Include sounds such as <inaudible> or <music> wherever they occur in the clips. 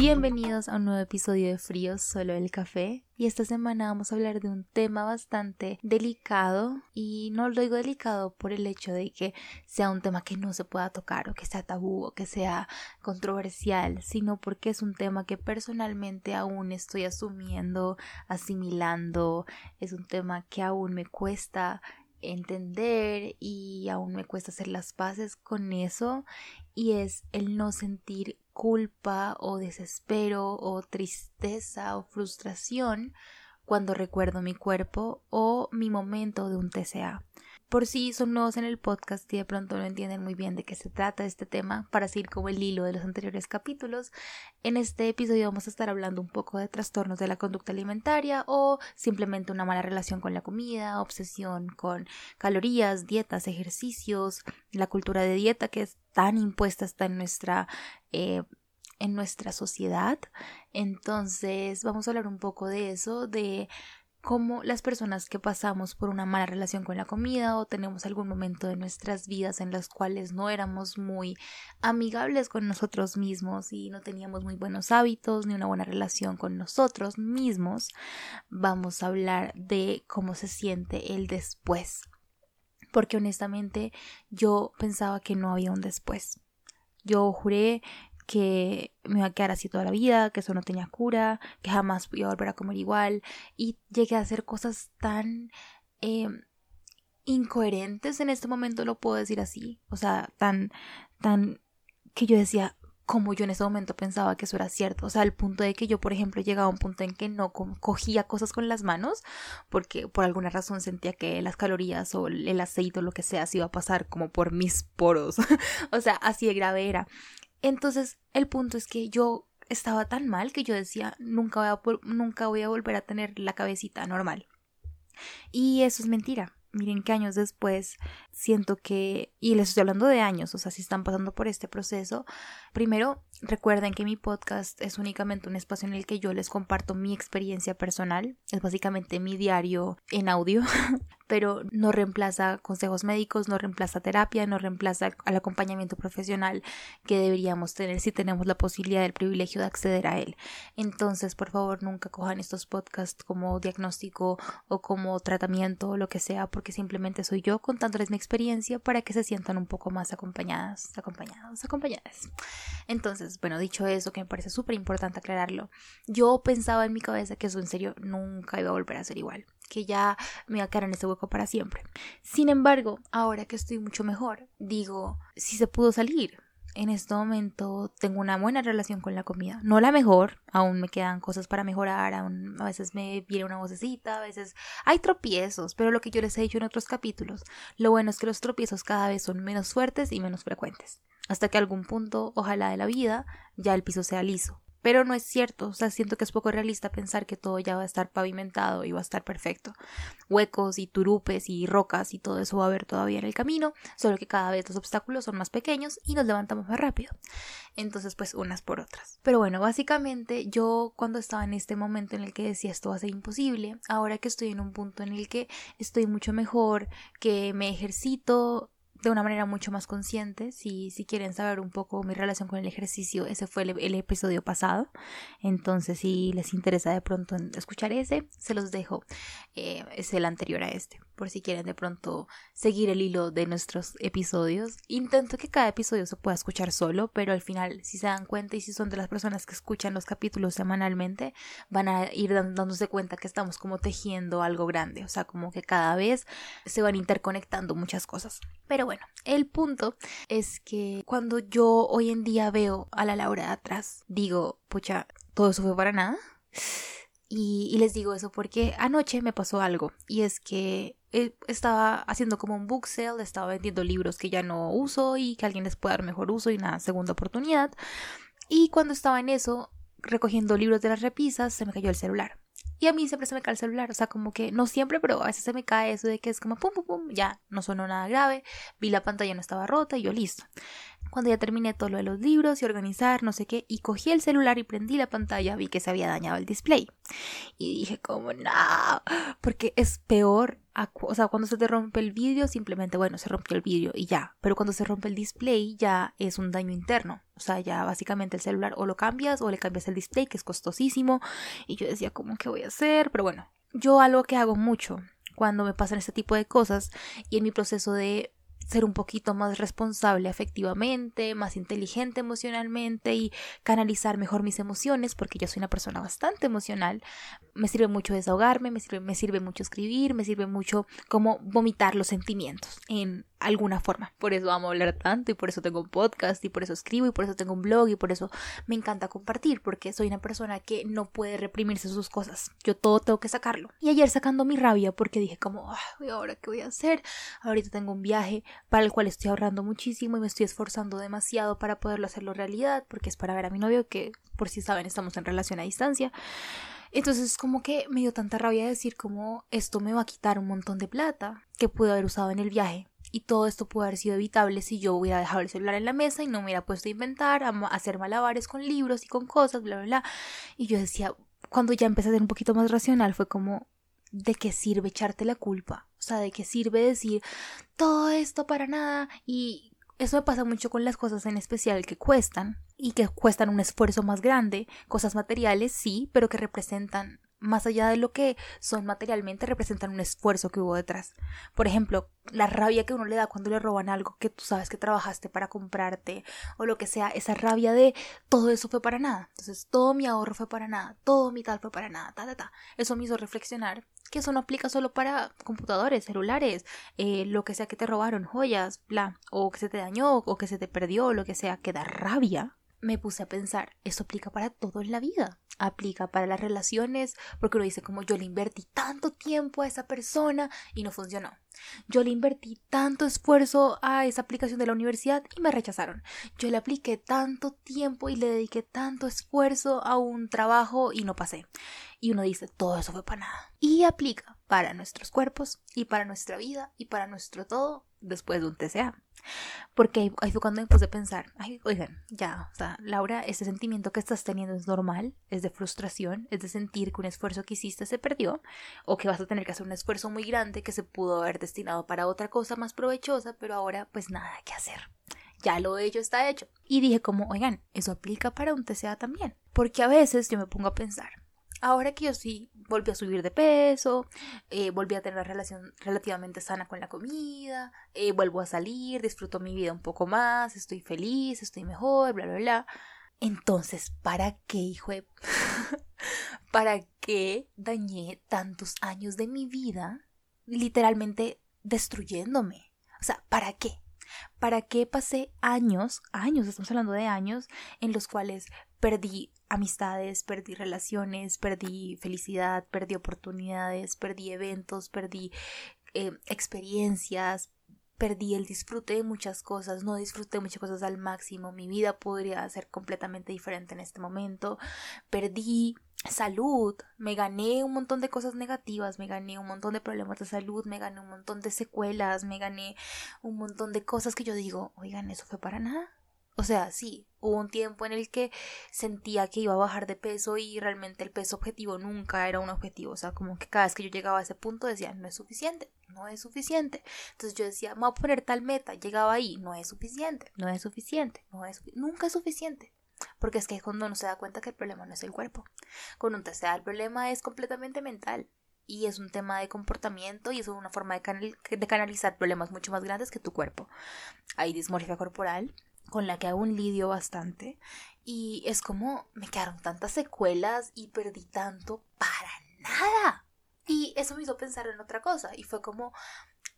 Bienvenidos a un nuevo episodio de Fríos Solo el Café. Y esta semana vamos a hablar de un tema bastante delicado. Y no lo digo delicado por el hecho de que sea un tema que no se pueda tocar o que sea tabú o que sea controversial, sino porque es un tema que personalmente aún estoy asumiendo, asimilando, es un tema que aún me cuesta entender y aún me cuesta hacer las paces con eso y es el no sentir culpa o desespero o tristeza o frustración cuando recuerdo mi cuerpo o mi momento de un TCA por si son nuevos en el podcast y de pronto no entienden muy bien de qué se trata este tema, para seguir como el hilo de los anteriores capítulos, en este episodio vamos a estar hablando un poco de trastornos de la conducta alimentaria o simplemente una mala relación con la comida, obsesión con calorías, dietas, ejercicios, la cultura de dieta que es tan impuesta hasta en nuestra eh, en nuestra sociedad. Entonces, vamos a hablar un poco de eso, de cómo las personas que pasamos por una mala relación con la comida o tenemos algún momento de nuestras vidas en las cuales no éramos muy amigables con nosotros mismos y no teníamos muy buenos hábitos ni una buena relación con nosotros mismos, vamos a hablar de cómo se siente el después. Porque honestamente yo pensaba que no había un después. Yo juré que me iba a quedar así toda la vida, que eso no tenía cura, que jamás iba a volver a comer igual y llegué a hacer cosas tan em, incoherentes en este momento, lo puedo decir así, o sea, tan, tan que yo decía, como yo en ese momento pensaba que eso era cierto. O sea, al punto de que yo, por ejemplo, llegaba a un punto en que no cogía cosas con las manos porque por alguna razón sentía que las calorías o el aceite o lo que sea se iba a pasar como por mis poros. <laughs> o sea, así de grave era. Entonces, el punto es que yo estaba tan mal que yo decía, nunca voy a, nunca voy a volver a tener la cabecita normal. Y eso es mentira. Miren que años después siento que, y les estoy hablando de años, o sea, si están pasando por este proceso, primero recuerden que mi podcast es únicamente un espacio en el que yo les comparto mi experiencia personal, es básicamente mi diario en audio, <laughs> pero no reemplaza consejos médicos, no reemplaza terapia, no reemplaza al acompañamiento profesional que deberíamos tener si tenemos la posibilidad del privilegio de acceder a él. Entonces, por favor, nunca cojan estos podcasts como diagnóstico o como tratamiento o lo que sea, porque simplemente soy yo contándoles mi experiencia para que se sientan un poco más acompañadas, acompañados, acompañadas. Entonces, bueno, dicho eso, que me parece súper importante aclararlo, yo pensaba en mi cabeza que eso en serio nunca iba a volver a ser igual que ya me va a quedar en ese hueco para siempre. Sin embargo, ahora que estoy mucho mejor, digo, si se pudo salir. En este momento tengo una buena relación con la comida. No la mejor, aún me quedan cosas para mejorar, aún a veces me viene una vocecita, a veces hay tropiezos, pero lo que yo les he dicho en otros capítulos, lo bueno es que los tropiezos cada vez son menos fuertes y menos frecuentes. Hasta que algún punto, ojalá de la vida, ya el piso sea liso. Pero no es cierto, o sea, siento que es poco realista pensar que todo ya va a estar pavimentado y va a estar perfecto. Huecos y turupes y rocas y todo eso va a haber todavía en el camino, solo que cada vez los obstáculos son más pequeños y nos levantamos más rápido. Entonces, pues unas por otras. Pero bueno, básicamente yo cuando estaba en este momento en el que decía esto va a ser imposible, ahora que estoy en un punto en el que estoy mucho mejor, que me ejercito, de una manera mucho más consciente. Si, si quieren saber un poco mi relación con el ejercicio, ese fue el, episodio pasado. Entonces, si les interesa de pronto escuchar ese, se los dejo. Eh, es el anterior a este, por si quieren de pronto seguir el hilo de nuestros episodios. Intento que cada episodio se pueda escuchar solo, pero al final, si se dan cuenta y si son de las personas que escuchan los capítulos semanalmente, van a ir dándose cuenta que estamos como tejiendo algo grande. O sea, como que cada vez se van interconectando muchas cosas. Pero bueno, el punto es que cuando yo hoy en día veo a la Laura de atrás, digo, pucha, todo eso fue para nada. Y, les digo eso porque anoche me pasó algo y es que eh, estaba haciendo como un book sale, estaba vendiendo libros que ya no uso y que alguien les pueda dar mejor uso y una segunda oportunidad. Y cuando estaba en eso, recogiendo libros de las repisas, se me cayó el celular. Y a mí siempre se me cae el celular, o sea, como que no siempre, pero a veces se me cae eso de que es como pum, pum, pum, ya no sonó nada grave, vi la pantalla no estaba rota y yo listo. Cuando ya terminé todo lo de los libros y organizar, no sé qué, y cogí el celular y prendí la pantalla, vi que se había dañado el display. Y dije como, no, porque es peor, o sea, cuando se te rompe el vídeo, simplemente, bueno, se rompió el vídeo y ya, pero cuando se rompe el display ya es un daño interno, o sea, ya básicamente el celular o lo cambias o le cambias el display, que es costosísimo, y yo decía, ¿cómo que voy a hacer? Pero bueno, yo algo que hago mucho cuando me pasan este tipo de cosas y en mi proceso de ser un poquito más responsable afectivamente, más inteligente emocionalmente y canalizar mejor mis emociones, porque yo soy una persona bastante emocional. Me sirve mucho desahogarme, me sirve, me sirve mucho escribir, me sirve mucho como vomitar los sentimientos en alguna forma. Por eso amo hablar tanto y por eso tengo un podcast y por eso escribo y por eso tengo un blog y por eso me encanta compartir porque soy una persona que no puede reprimirse sus cosas. Yo todo tengo que sacarlo. Y ayer sacando mi rabia porque dije como, ¿y ahora qué voy a hacer? Ahorita tengo un viaje para el cual estoy ahorrando muchísimo y me estoy esforzando demasiado para poderlo hacerlo realidad porque es para ver a mi novio que por si saben estamos en relación a distancia. Entonces como que me dio tanta rabia decir como esto me va a quitar un montón de plata que pude haber usado en el viaje y todo esto pudo haber sido evitable si yo hubiera dejado el celular en la mesa y no me hubiera puesto a inventar, a hacer malabares con libros y con cosas, bla, bla, bla. Y yo decía, cuando ya empecé a ser un poquito más racional, fue como, ¿de qué sirve echarte la culpa? O sea, ¿de qué sirve decir todo esto para nada? Y eso me pasa mucho con las cosas en especial que cuestan y que cuestan un esfuerzo más grande, cosas materiales, sí, pero que representan más allá de lo que son materialmente, representan un esfuerzo que hubo detrás. Por ejemplo, la rabia que uno le da cuando le roban algo que tú sabes que trabajaste para comprarte o lo que sea, esa rabia de todo eso fue para nada. Entonces, todo mi ahorro fue para nada, todo mi tal fue para nada, ta, ta, ta. Eso me hizo reflexionar que eso no aplica solo para computadores, celulares, eh, lo que sea que te robaron, joyas, bla, o que se te dañó, o que se te perdió, lo que sea, que da rabia me puse a pensar, eso aplica para todo en la vida, aplica para las relaciones, porque uno dice como yo le invertí tanto tiempo a esa persona y no funcionó. Yo le invertí tanto esfuerzo a esa aplicación de la universidad y me rechazaron. Yo le apliqué tanto tiempo y le dediqué tanto esfuerzo a un trabajo y no pasé. Y uno dice, todo eso fue para nada. Y aplica para nuestros cuerpos y para nuestra vida y para nuestro todo después de un TCA. Porque ahí fue cuando me puse a pensar, ay, oigan, ya, o sea, Laura, ese sentimiento que estás teniendo es normal, es de frustración, es de sentir que un esfuerzo que hiciste se perdió, o que vas a tener que hacer un esfuerzo muy grande que se pudo haber destinado para otra cosa más provechosa, pero ahora pues nada que hacer. Ya lo hecho está hecho. Y dije como, oigan, eso aplica para un TCA también. Porque a veces yo me pongo a pensar, ahora que yo sí volví a subir de peso, eh, volví a tener una relación relativamente sana con la comida, eh, vuelvo a salir, disfruto mi vida un poco más, estoy feliz, estoy mejor, bla, bla, bla. Entonces, ¿para qué, hijo de... <laughs> ¿Para qué dañé tantos años de mi vida literalmente destruyéndome? O sea, ¿para qué? ¿Para qué pasé años, años, estamos hablando de años, en los cuales perdí amistades, perdí relaciones, perdí felicidad, perdí oportunidades, perdí eventos, perdí eh, experiencias, perdí el disfrute de muchas cosas, no disfruté muchas cosas al máximo, mi vida podría ser completamente diferente en este momento, perdí salud, me gané un montón de cosas negativas, me gané un montón de problemas de salud, me gané un montón de secuelas, me gané un montón de cosas que yo digo, oigan, eso fue para nada. O sea, sí, hubo un tiempo en el que sentía que iba a bajar de peso y realmente el peso objetivo nunca era un objetivo. O sea, como que cada vez que yo llegaba a ese punto decía, no es suficiente, no es suficiente. Entonces yo decía, voy a poner tal meta, llegaba ahí, no es suficiente, no es suficiente, no es nunca es suficiente. Porque es que cuando uno se da cuenta que el problema no es el cuerpo. Cuando uno se da el problema es completamente mental. Y es un tema de comportamiento y es una forma de, de canalizar problemas mucho más grandes que tu cuerpo. Hay dismorfia corporal, con la que aún lidio bastante y es como me quedaron tantas secuelas y perdí tanto para nada. Y eso me hizo pensar en otra cosa y fue como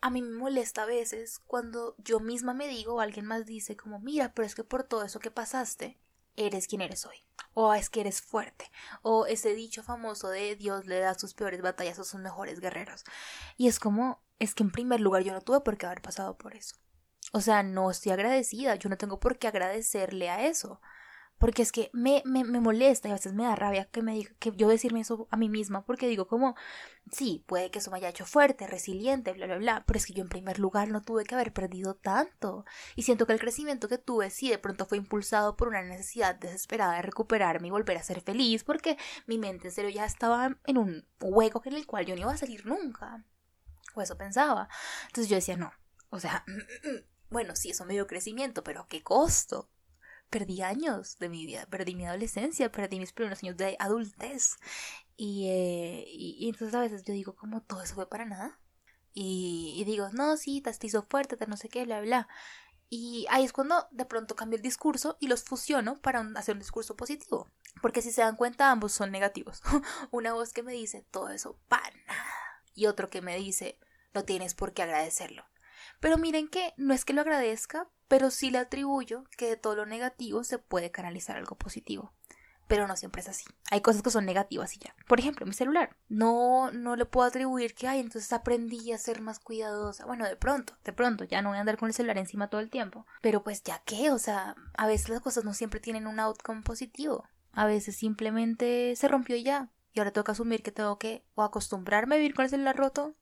a mí me molesta a veces cuando yo misma me digo o alguien más dice como mira, pero es que por todo eso que pasaste eres quien eres hoy o es que eres fuerte o ese dicho famoso de Dios le da sus peores batallas a sus mejores guerreros. Y es como es que en primer lugar yo no tuve por qué haber pasado por eso. O sea, no estoy agradecida, yo no tengo por qué agradecerle a eso, porque es que me, me, me, molesta y a veces me da rabia que me diga, que yo decirme eso a mí misma, porque digo como, sí, puede que eso me haya hecho fuerte, resiliente, bla, bla, bla, pero es que yo en primer lugar no tuve que haber perdido tanto. Y siento que el crecimiento que tuve sí de pronto fue impulsado por una necesidad desesperada de recuperarme y volver a ser feliz, porque mi mente en serio ya estaba en un hueco en el cual yo no iba a salir nunca. O eso pensaba. Entonces yo decía, no, o sea, <clears throat> bueno, sí, eso me dio crecimiento, pero ¿a qué costo? perdí años de mi vida, perdí mi adolescencia, perdí mis primeros años de adultez. Y, eh, y, entonces a veces yo digo, como todo eso fue para nada. Y, digo, no, sí, te hizo fuerte, te no sé qué, bla, bla. Y ahí es cuando de pronto cambio el discurso y los fusiono para hacer un discurso positivo. Porque si se dan cuenta, ambos son negativos. <laughs> Una voz que me dice, todo eso para nada. Y otro que me dice, no tienes por qué agradecerlo. Pero miren que no es que lo agradezca, pero sí le atribuyo que de todo lo negativo se puede canalizar algo positivo. Pero no siempre es así. Hay cosas que son negativas y ya. Por ejemplo, mi celular. No, no le puedo atribuir que, ay, entonces aprendí a ser más cuidadosa. Bueno, de pronto, de pronto, ya no voy a andar con el celular encima todo el tiempo. Pero pues ya qué, o sea, a veces las cosas no siempre tienen un outcome positivo. A veces simplemente se rompió y ya. Y ahora tengo que asumir que tengo que o acostumbrarme a vivir con el celular roto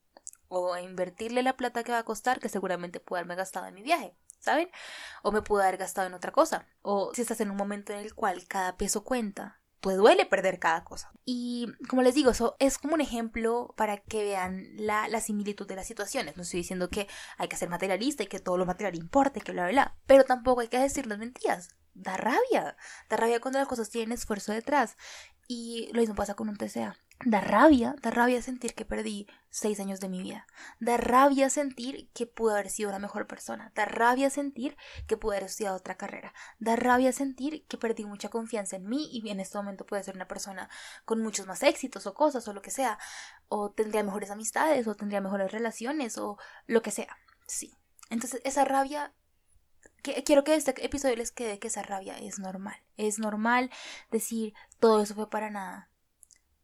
o invertirle la plata que va a costar que seguramente puedo haberme gastado en mi viaje, ¿saben? O me puedo haber gastado en otra cosa. O si estás en un momento en el cual cada peso cuenta, pues duele perder cada cosa. Y como les digo, eso es como un ejemplo para que vean la, similitud de las situaciones. No estoy diciendo que hay que ser materialista y que todo lo material importe, que bla, bla, bla. Pero tampoco hay que decir las mentiras. Da rabia. Da rabia cuando las cosas tienen esfuerzo detrás. Y lo mismo pasa con un TCA. Da rabia, da rabia sentir que perdí seis años de mi vida. Da rabia sentir que pude haber sido una mejor persona. Da rabia sentir que pude haber estudiado otra carrera. Da rabia sentir que perdí mucha confianza en mí y en este momento puede ser una persona con muchos más éxitos o cosas o lo que sea. O tendría mejores amistades o tendría mejores relaciones o lo que sea. Sí. Entonces esa rabia quiero que este episodio les quede que esa rabia es normal. Es normal decir todo eso fue para nada.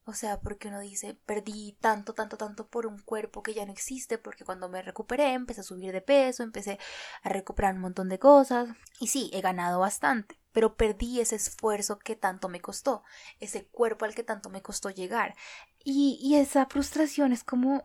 O sea, porque uno dice, perdí tanto, tanto, tanto por un cuerpo que ya no existe, porque cuando me recuperé empecé a subir de peso, empecé a recuperar un montón de cosas. Y sí, he ganado bastante pero perdí ese esfuerzo que tanto me costó, ese cuerpo al que tanto me costó llegar. Y, y esa frustración es como,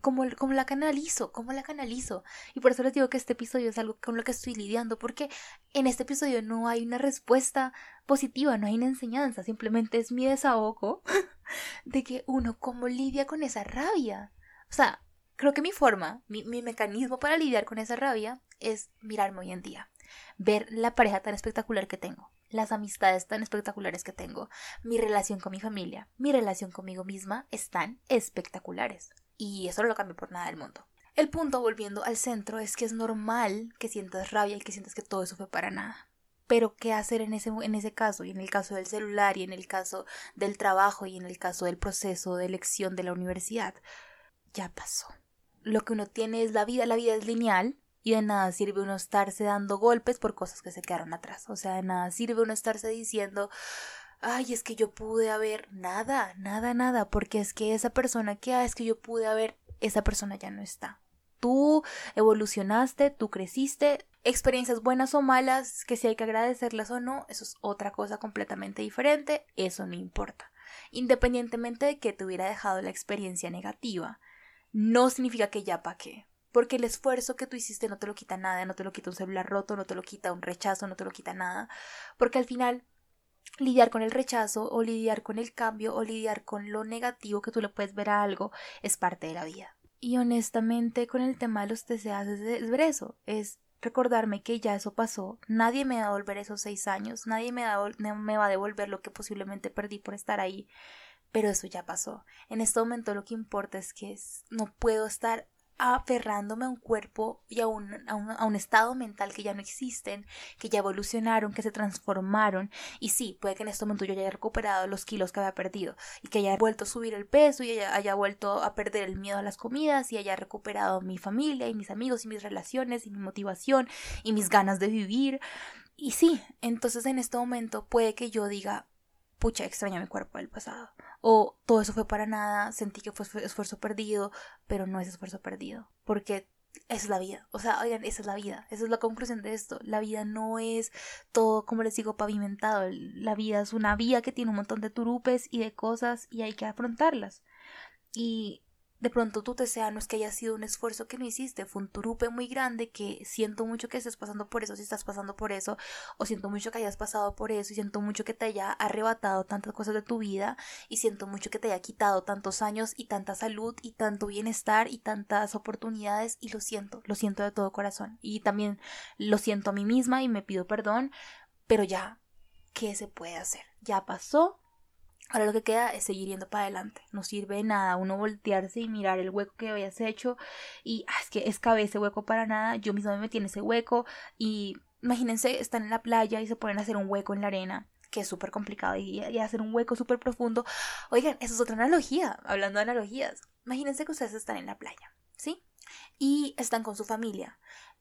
como, como la canalizo, como la canalizo. Y por eso les digo que este episodio es algo con lo que estoy lidiando, porque en este episodio no hay una respuesta positiva, no hay una enseñanza, simplemente es mi desahogo <laughs> de que uno cómo lidia con esa rabia. O sea, creo que mi forma, mi, mi mecanismo para lidiar con esa rabia es mirarme hoy en día ver la pareja tan espectacular que tengo, las amistades tan espectaculares que tengo, mi relación con mi familia, mi relación conmigo misma están espectaculares. Y eso no lo cambio por nada del mundo. El punto, volviendo al centro, es que es normal que sientas rabia y que sientas que todo eso fue para nada. Pero ¿qué hacer en ese, en ese caso? Y en el caso del celular, y en el caso del trabajo, y en el caso del proceso de elección de la universidad. Ya pasó. Lo que uno tiene es la vida, la vida es lineal, y de nada sirve uno estarse dando golpes por cosas que se quedaron atrás. O sea, de nada sirve uno estarse diciendo, ay, es que yo pude haber nada, nada, nada, porque es que esa persona que, ah, es que yo pude haber, esa persona ya no está. Tú evolucionaste, tú creciste, experiencias buenas o malas, que si hay que agradecerlas o no, eso es otra cosa completamente diferente, eso no importa. Independientemente de que te hubiera dejado la experiencia negativa, no significa que ya pa' qué. Porque el esfuerzo que tú hiciste no te lo quita nada, no te lo quita un celular roto, no te lo quita un rechazo, no te lo quita nada. Porque al final lidiar con el rechazo o lidiar con el cambio o lidiar con lo negativo que tú le puedes ver a algo es parte de la vida. Y honestamente con el tema de los TCA es ver eso, es recordarme que ya eso pasó, nadie me va a devolver esos seis años, nadie me, me va a devolver lo que posiblemente perdí por estar ahí, pero eso ya pasó. En este momento lo que importa es que no puedo estar aferrándome a un cuerpo y a un, a, un, a un, estado mental que ya no existen, que ya evolucionaron, que se transformaron. Y sí, puede que en este momento yo haya recuperado los kilos que había perdido y que haya vuelto a subir el peso y haya, haya vuelto a perder el miedo a las comidas y haya recuperado mi familia y mis amigos y mis relaciones y mi motivación y mis ganas de vivir. Y sí, entonces en este momento puede que yo diga, pucha, extraña mi cuerpo del pasado. O todo eso fue para nada, sentí que fue esfuerzo perdido, pero no es esfuerzo perdido. Porque es la vida. O sea, oigan, esa es la vida. Esa es la conclusión de esto. La vida no es todo, como les digo, pavimentado. La vida es una vía que tiene un montón de turupes y de cosas y hay que afrontarlas. Y de pronto tu TCA no es que haya sido un esfuerzo que no hiciste, fue un turupe muy grande que siento mucho que estés pasando por eso, si estás pasando por eso, o siento mucho que hayas pasado por eso, y siento mucho que te haya arrebatado tantas cosas de tu vida, y siento mucho que te haya quitado tantos años y tanta salud y tanto bienestar y tantas oportunidades, y lo siento, lo siento de todo corazón, y también lo siento a mí misma y me pido perdón, pero ya, ¿qué se puede hacer? Ya pasó, Ahora lo que queda es seguir yendo para adelante. No sirve de nada uno voltearse y mirar el hueco que habías hecho y ah, es que escabé ese hueco para nada. Yo misma me metí en ese hueco y imagínense, están en la playa y se ponen a hacer un hueco en la arena que es súper complicado y, y, hacer un hueco súper profundo. Oigan, eso es otra analogía, hablando de analogías. Imagínense que ustedes están en la playa, ¿sí? Y están con su familia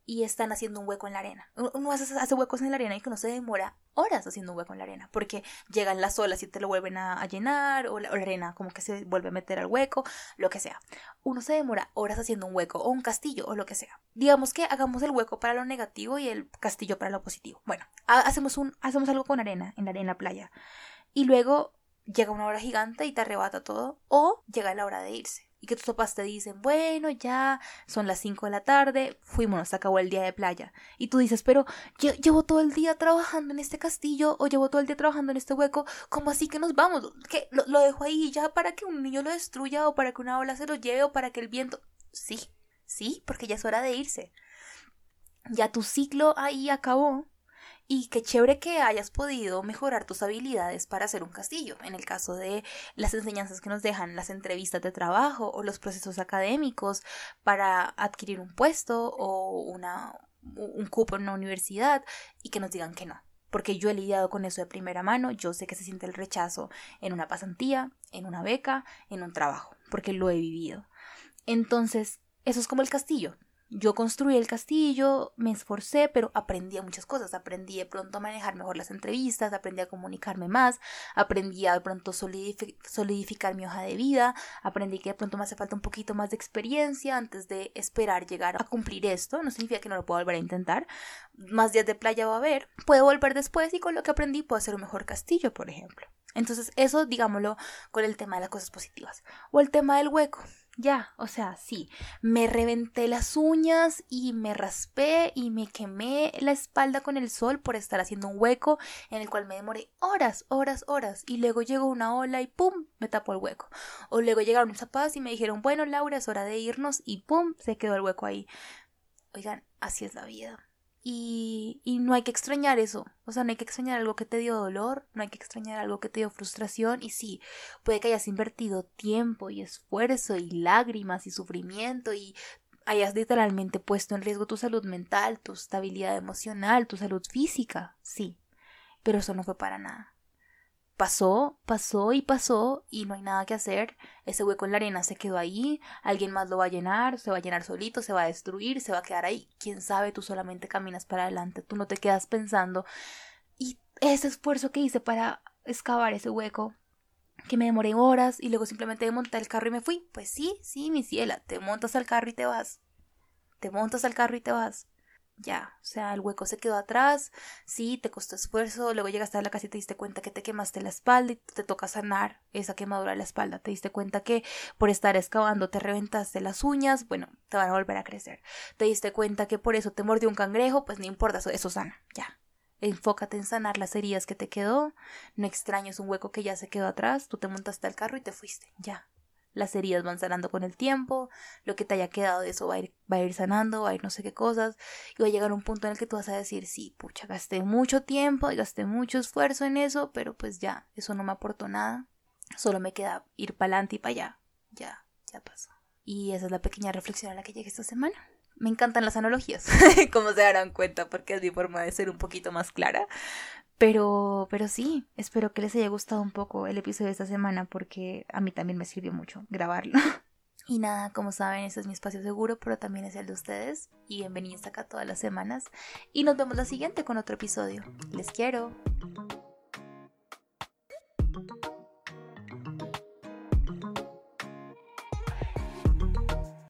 y están haciendo un hueco en la arena. Uno hace, hace, huecos en la arena y que no se demora horas haciendo un hueco en la arena, porque llegan las olas y te lo vuelven a, llenar, o la, arena como que se vuelve a meter al hueco, lo que sea. Uno se demora horas haciendo un hueco, o un castillo, o lo que sea. Digamos que hagamos el hueco para lo negativo y el castillo para lo positivo. Bueno, hacemos, un, hacemos algo con arena en la arena playa. Y luego llega una hora gigante y te arrebata todo, o llega la hora de irse y que tus papás te dicen, bueno, ya son las 5 de la tarde, fuimos, se acabó el día de playa. Y tú dices, pero llevo todo el día trabajando en este castillo o llevo todo el día trabajando en este hueco, ¿cómo así que nos vamos? ¿Qué? ¿Lo, lo dejo ahí ya para que un niño lo destruya o para que una ola se lo lleve o para que el viento... Sí, sí, porque ya es hora de irse. Ya tu ciclo ahí acabó y qué chévere que hayas podido mejorar tus habilidades para hacer un castillo, en el caso de las enseñanzas que nos dejan las entrevistas de trabajo o los procesos académicos para adquirir un puesto o una, un cupo en una universidad y que nos digan que no. Porque yo he lidiado con eso de primera mano, yo sé que se siente el rechazo en una pasantía, en una beca, en un trabajo, porque lo he vivido. Entonces, eso es como el castillo. Yo construí el castillo, me esforcé, pero aprendí muchas cosas. Aprendí de pronto a manejar mejor las entrevistas, aprendí a comunicarme más, aprendí a de pronto solidificar mi hoja de vida, aprendí que de pronto me hace falta un poquito más de experiencia antes de esperar llegar a cumplir esto. No significa que no lo pueda volver a intentar. Más días de playa va a haber. Puedo volver después y con lo que aprendí puedo hacer un mejor castillo, por ejemplo. Entonces, eso digámoslo con el tema de las cosas positivas. O el tema del hueco ya, o sea, sí, me reventé las uñas y me raspé y me quemé la espalda con el sol por estar haciendo un hueco en el cual me demoré horas, horas, horas y luego llegó una ola y ¡pum! me tapó el hueco. O luego llegaron mis zapatos y me dijeron, bueno, Laura, es hora de irnos y ¡pum! se quedó el hueco ahí. Oigan, así es la vida. Y, y, no hay que extrañar eso. O sea, no hay que extrañar algo que te dio dolor, no hay que extrañar algo que te dio frustración. Y sí, puede que hayas invertido tiempo y esfuerzo y lágrimas y sufrimiento y hayas literalmente puesto en riesgo tu salud mental, tu estabilidad emocional, tu salud física. Sí, pero eso no fue para nada pasó, pasó y pasó y no hay nada que hacer. Ese hueco en la arena se quedó ahí, alguien más lo va a llenar, se va a llenar solito, se va a destruir, se va a quedar ahí. Quién sabe, tú solamente caminas para adelante, tú no te quedas pensando. Y ese esfuerzo que hice para excavar ese hueco, que me demoré horas y luego simplemente me monté el carro y me fui. Pues sí, sí, mi ciela, te montas al carro y te vas. Te montas al carro y te vas ya, o sea, el hueco se quedó atrás, sí, te costó esfuerzo, luego llegaste a la casa y te diste cuenta que te quemaste la espalda y te toca sanar esa quemadura de la espalda, te diste cuenta que por estar excavando te reventaste las uñas, bueno, te van a volver a crecer, te diste cuenta que por eso te mordió un cangrejo, pues no importa, eso, eso sana, ya. Enfócate en sanar las heridas que te quedó, no extrañes un hueco que ya se quedó atrás, tú te montaste al carro y te fuiste, ya, las heridas van sanando con el tiempo, lo que te haya quedado de eso va a ir, va a ir sanando, va a ir no sé qué cosas, y va a llegar un punto en el que tú vas a decir, sí, pucha, gasté mucho tiempo y gasté mucho esfuerzo en eso, pero pues ya, eso no me aportó nada, solo me queda ir para adelante y para allá, ya, ya pasó. Y esa es la pequeña reflexión a la que llegué esta semana. Me encantan las analogías, <laughs> como se darán cuenta, porque es mi forma de ser un poquito más clara. Pero, pero sí, espero que les haya gustado un poco el episodio de esta semana porque a mí también me sirvió mucho grabarlo. <laughs> Y nada, como saben, este es mi espacio seguro, pero también es el de ustedes. Y bienvenidos acá todas las semanas. Y nos vemos la siguiente con otro episodio. Les quiero.